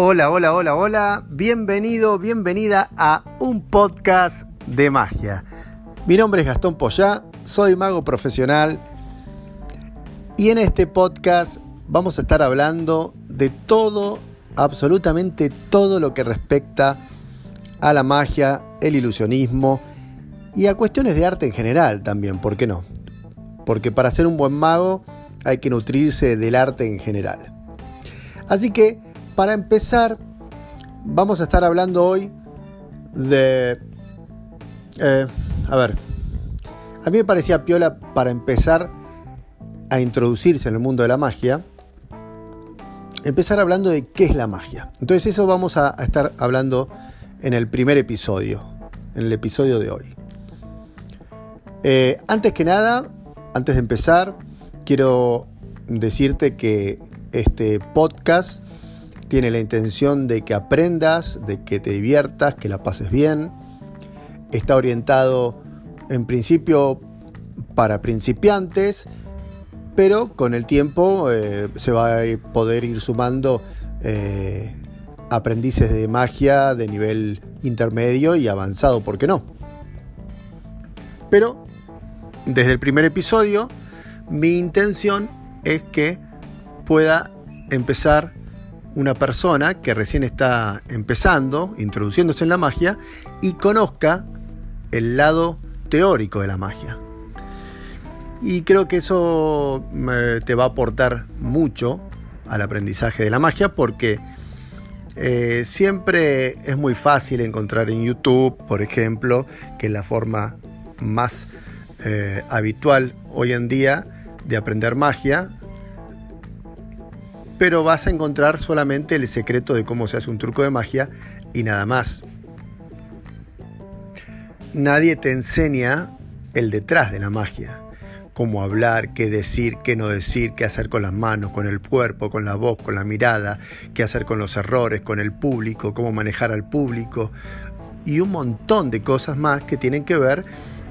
Hola, hola, hola, hola. Bienvenido, bienvenida a un podcast de magia. Mi nombre es Gastón Poyá, soy mago profesional y en este podcast vamos a estar hablando de todo, absolutamente todo lo que respecta a la magia, el ilusionismo y a cuestiones de arte en general también, ¿por qué no? Porque para ser un buen mago hay que nutrirse del arte en general. Así que, para empezar, vamos a estar hablando hoy de... Eh, a ver, a mí me parecía piola para empezar a introducirse en el mundo de la magia, empezar hablando de qué es la magia. Entonces eso vamos a, estar hablando en el primer episodio, en el episodio de hoy. Eh, antes que nada, antes de empezar, quiero decirte que este podcast tiene la intención de que aprendas, de que te diviertas, que la pases bien. Está orientado en principio para principiantes, pero con el tiempo eh, se va a poder ir sumando eh, aprendices de magia de nivel intermedio y avanzado, ¿por qué no? Pero desde el primer episodio, mi intención es que pueda empezar una persona que recién está empezando, introduciéndose en la magia, y conozca el lado teórico de la magia. Y creo que eso te va a aportar mucho al aprendizaje de la magia porque eh, siempre es muy fácil encontrar en YouTube, por ejemplo, que es la forma más eh, habitual hoy en día de aprender magia, pero vas a encontrar solamente el secreto de cómo se hace un truco de magia y nada más. Nadie te enseña el detrás de la magia. Cómo hablar, qué decir, qué no decir, qué hacer con las manos, con el cuerpo, con la voz, con la mirada, qué hacer con los errores, con el público, cómo manejar al público y un montón de cosas más que tienen que ver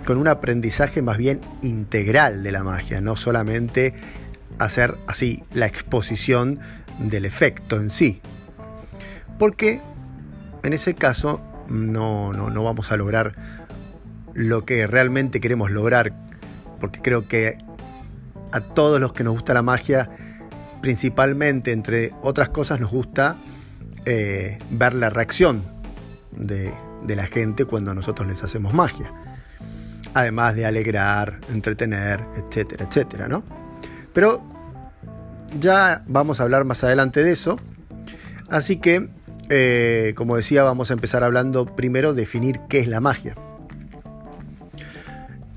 con un aprendizaje más bien integral de la magia, no solamente hacer así la exposición del efecto en sí. Porque en ese caso no, no, no vamos a lograr lo que realmente queremos lograr, porque creo que a todos los que nos gusta la magia, principalmente, entre otras cosas, nos gusta eh, ver la reacción de, de la gente cuando nosotros les hacemos magia. Además de alegrar, entretener, etcétera, etcétera, ¿no? Pero ya vamos a hablar más adelante de eso. Así que, eh, como decía, vamos a empezar hablando primero de definir qué es la magia.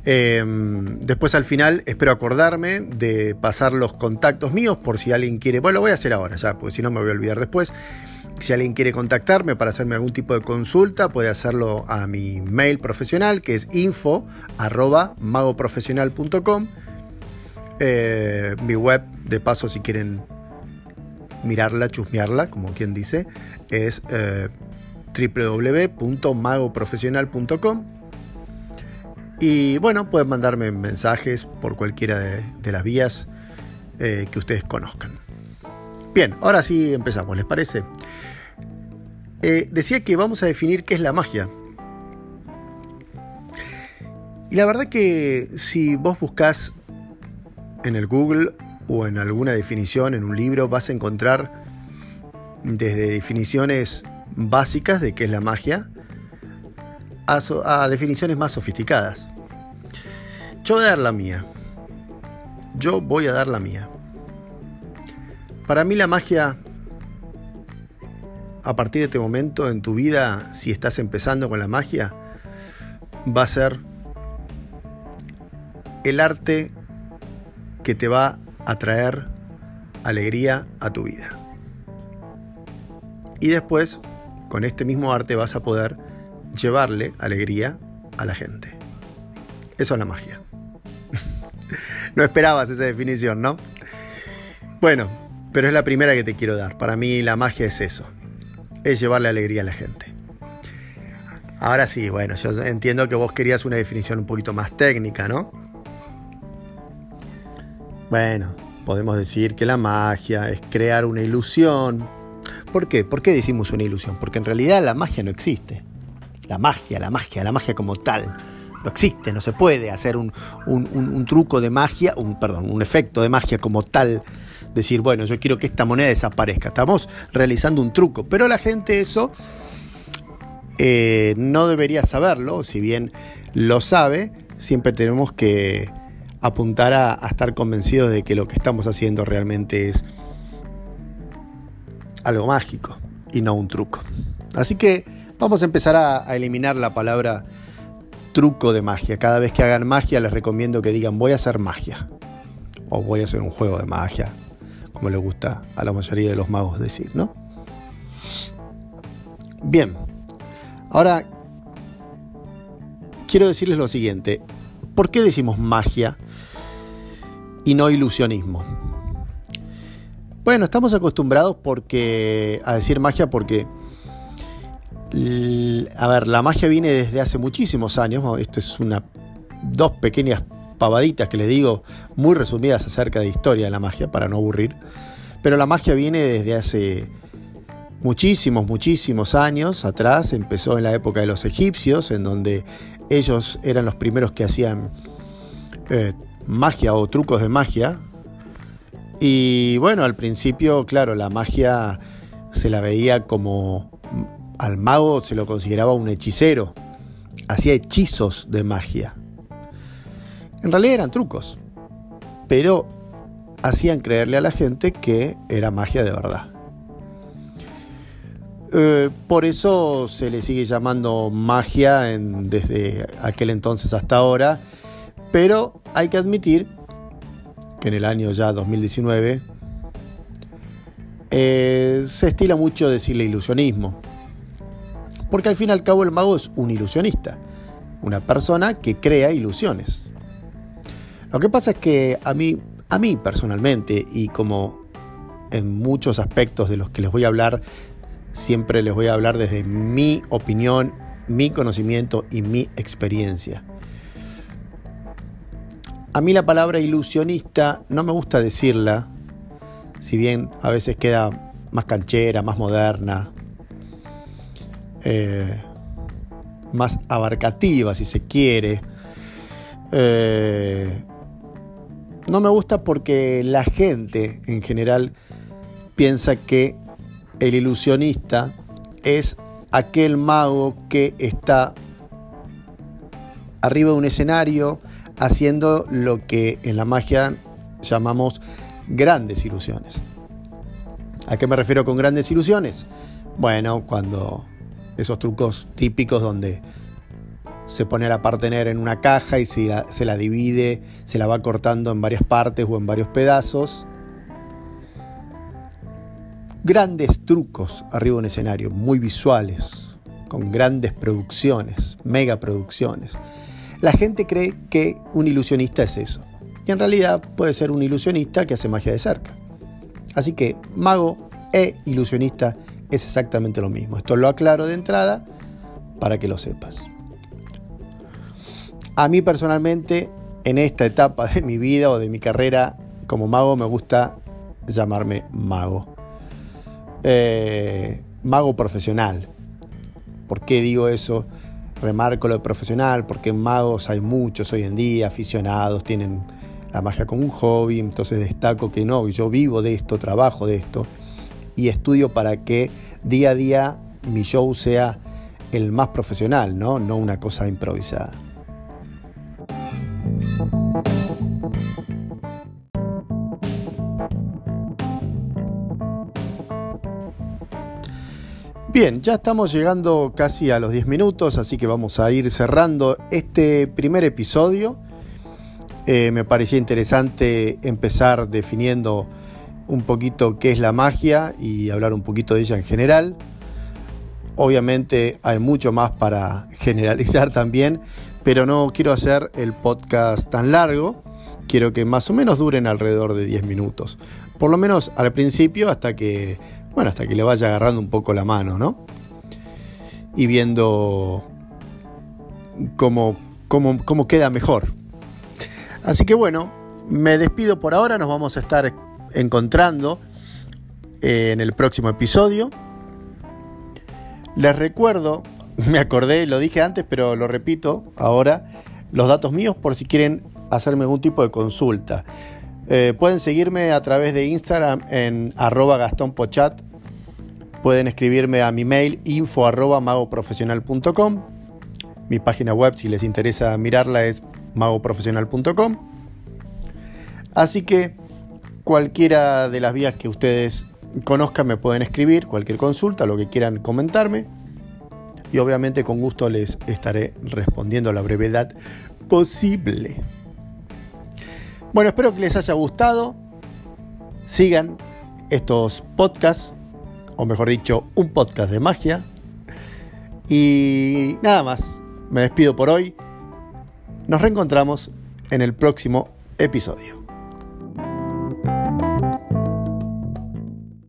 Em, después al final espero acordarme de pasar los contactos míos por si alguien quiere, bueno lo voy a hacer ahora ya, porque si no me voy a olvidar después. Si alguien quiere contactarme para hacerme algún tipo de consulta, puede hacerlo a mi mail profesional que es info magoprofesional.com eh, mi web, de paso, si quieren mirarla, chusmearla, como quien dice, es eh, www.magoprofesional.com. Y bueno, pueden mandarme mensajes por cualquiera de, las vías eh, que ustedes conozcan. Bien, ahora sí empezamos, ¿les parece? decía que vamos a definir qué es la magia. Y la verdad que si vos buscas en el Google o en alguna definición, en un libro, vas a encontrar desde definiciones básicas de qué es la magia a, definiciones más sofisticadas. Yo voy a dar la mía. Yo voy a dar la mía. Para mí la magia, a partir de este momento en tu vida, si estás empezando con la magia, va a ser el arte que te va a traer alegría a tu vida. Y después, con este mismo arte vas a poder llevarle alegría a la gente. Eso es la magia. no esperabas esa definición, ¿no? Bueno, pero es la primera que te quiero dar. Para mí la magia es eso. Es llevarle alegría a la gente. Ahora sí, bueno, yo entiendo que vos querías una definición un poquito más técnica, ¿no? Bueno, podemos decir que la magia es crear una ilusión. ¿Por qué? ¿Por qué decimos una ilusión? Porque en realidad la magia no existe. La magia, la magia, la magia como tal. No existe, no se puede hacer un, truco de magia, un, perdón, un efecto de magia como tal. Decir, bueno, yo quiero que esta moneda desaparezca. Estamos realizando un truco. Pero la gente eso eh, no debería saberlo, si bien lo sabe, siempre tenemos que apuntar a, estar convencidos de que lo que estamos haciendo realmente es algo mágico y no un truco. Así que vamos a empezar a, a, eliminar la palabra truco de magia. Cada vez que hagan magia les recomiendo que digan voy a hacer magia o voy a hacer un juego de magia, como le gusta a la mayoría de los magos decir, ¿no? Bien, ahora quiero decirles lo siguiente. ¿Por qué decimos magia y no ilusionismo? Bueno, estamos acostumbrados porque a decir magia porque a ver, la magia viene desde hace muchísimos años. Esto es una dos pequeñas pavaditas que les digo, muy resumidas acerca de historia de la magia para no aburrir. Pero la magia viene desde hace muchísimos, muchísimos años atrás. Empezó en la época de los egipcios, en donde ellos eran los primeros que hacían eh, magia o trucos de magia. Y bueno, al principio, claro, la magia se la veía como al mago se lo consideraba un hechicero. Hacía hechizos de magia. En realidad eran trucos, pero hacían creerle a la gente que era magia de verdad. Eh, por eso se le sigue llamando magia desde aquel entonces hasta ahora, pero hay que admitir que en el año ya 2019 eh, se estila mucho decirle ilusionismo, porque al fin y al cabo el mago es un ilusionista, una persona que crea ilusiones. Lo que pasa es que a mí, a mí personalmente, y como en muchos aspectos de los que les voy a hablar siempre les voy a hablar desde mi opinión, mi conocimiento y mi experiencia. A mí la palabra ilusionista no me gusta decirla, si bien a veces queda más canchera, más moderna, eh, más abarcativa si se quiere. Eh, no me gusta porque la gente en general piensa que el ilusionista es aquel mago que está arriba de un escenario haciendo lo que en la magia llamamos grandes ilusiones. ¿A qué me refiero con grandes ilusiones? Bueno, cuando esos trucos típicos donde se pone la partener en una caja y se la, se la divide, se la va cortando en varias partes o en varios pedazos grandes trucos arriba de un escenario, muy visuales, con grandes producciones, mega producciones. La gente cree que un ilusionista es eso. Y en realidad puede ser un ilusionista que hace magia de cerca. Así que mago e ilusionista es exactamente lo mismo. Esto lo aclaro de entrada para que lo sepas. A mí personalmente, en esta etapa de mi vida o de mi carrera como mago, me gusta llamarme mago. Eh, mago profesional. ¿Por qué digo eso? Remarco lo de profesional, porque magos hay muchos hoy en día, aficionados, tienen la magia como un hobby, entonces destaco que no, yo vivo de esto, trabajo de esto y estudio para que día a día mi show sea el más profesional, ¿no? No una cosa improvisada. Bien, ya estamos llegando casi a los 10 minutos, así que vamos a ir cerrando este primer episodio. Eh, me parecía interesante empezar definiendo un poquito qué es la magia y hablar un poquito de ella en general. Obviamente hay mucho más para generalizar también, pero no quiero hacer el podcast tan largo. Quiero que más o menos duren alrededor de 10 minutos. Por lo menos al principio hasta que bueno, hasta que le vaya agarrando un poco la mano, ¿no? Y viendo cómo, cómo, queda mejor. Así que bueno, me despido por ahora, nos vamos a estar encontrando eh, en el próximo episodio. Les recuerdo, me acordé, lo dije antes, pero lo repito ahora, los datos míos por si quieren hacerme algún tipo de consulta. Eh, pueden seguirme a través de Instagram en arroba gastonpochat. Pueden escribirme a mi mail info arroba. Mi página web, si les interesa mirarla, es magoprofesional.com. Así que cualquiera de las vías que ustedes conozcan me pueden escribir, cualquier consulta, lo que quieran comentarme. Y obviamente con gusto les estaré respondiendo a la brevedad posible. Bueno, espero que les haya gustado. Sigan estos podcasts, o mejor dicho, un podcast de magia. Y nada más, me despido por hoy. Nos reencontramos en el próximo episodio.